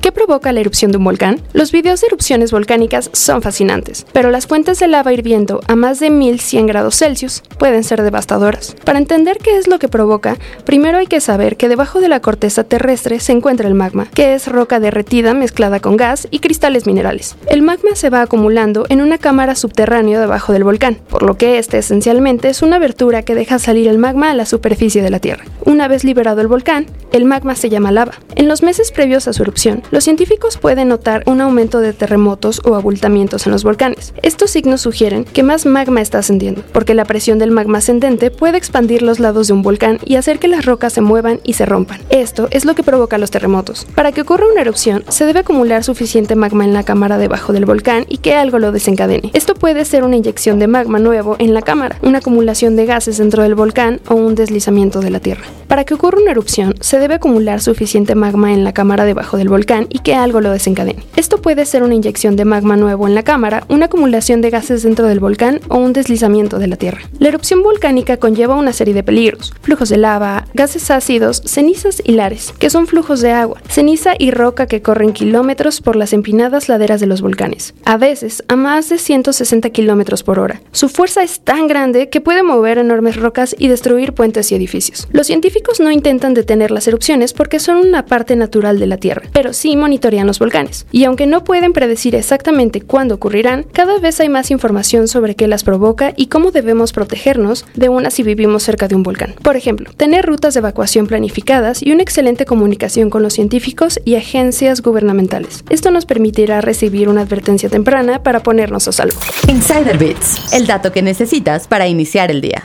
¿Qué provoca la erupción de un volcán? Los videos de erupciones volcánicas son fascinantes, pero las fuentes de lava hirviendo a más de 1100 grados Celsius pueden ser devastadoras. Para entender qué es lo que provoca, primero hay que saber que debajo de la corteza terrestre se encuentra el magma, que es roca derretida mezclada con gas y cristales minerales. El magma se va acumulando en una cámara subterránea debajo del volcán, por lo que este esencialmente es una abertura que deja salir el magma a la superficie de la Tierra. Una vez liberado el volcán, el magma se llama lava. En los meses previos a su erupción, los científicos pueden notar un aumento de terremotos o abultamientos en los volcanes. Estos signos sugieren que más magma está ascendiendo, porque la presión del magma ascendente puede expandir los lados de un volcán y hacer que las rocas se muevan y se rompan. Esto es lo que provoca los terremotos. Para que ocurra una erupción, se debe acumular suficiente magma en la cámara debajo del volcán y que algo lo desencadene. Esto puede ser una inyección de magma nuevo en la cámara, una acumulación de gases dentro del volcán o un deslizamiento de la Tierra. Para que ocurra una erupción, se debe acumular suficiente magma en la cámara debajo del volcán y que algo lo desencadene. Esto puede ser una inyección de magma nuevo en la cámara, una acumulación de gases dentro del volcán o un deslizamiento de la Tierra. La erupción volcánica conlleva una serie de peligros, flujos de lava, gases ácidos, cenizas y lares, que son flujos de agua, ceniza y roca que corren kilómetros por las empinadas laderas de los volcanes, a veces a más de 160 kilómetros por hora. Su fuerza es tan grande que puede mover enormes rocas y destruir puentes y edificios. Los científicos no intentan detener las erupciones porque son una parte natural de la Tierra, pero sí monitorean los volcanes. Y aunque no pueden predecir exactamente cuándo ocurrirán, cada vez hay más información sobre qué las provoca y cómo debemos protegernos de una si vivimos cerca de un volcán. Por ejemplo, tener rutas de evacuación planificadas y una excelente comunicación con los científicos y agencias gubernamentales. Esto nos permitirá recibir una advertencia temprana para ponernos a salvo. Insider Bits, el dato que necesitas para iniciar el día.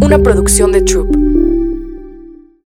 Una producción de Troop.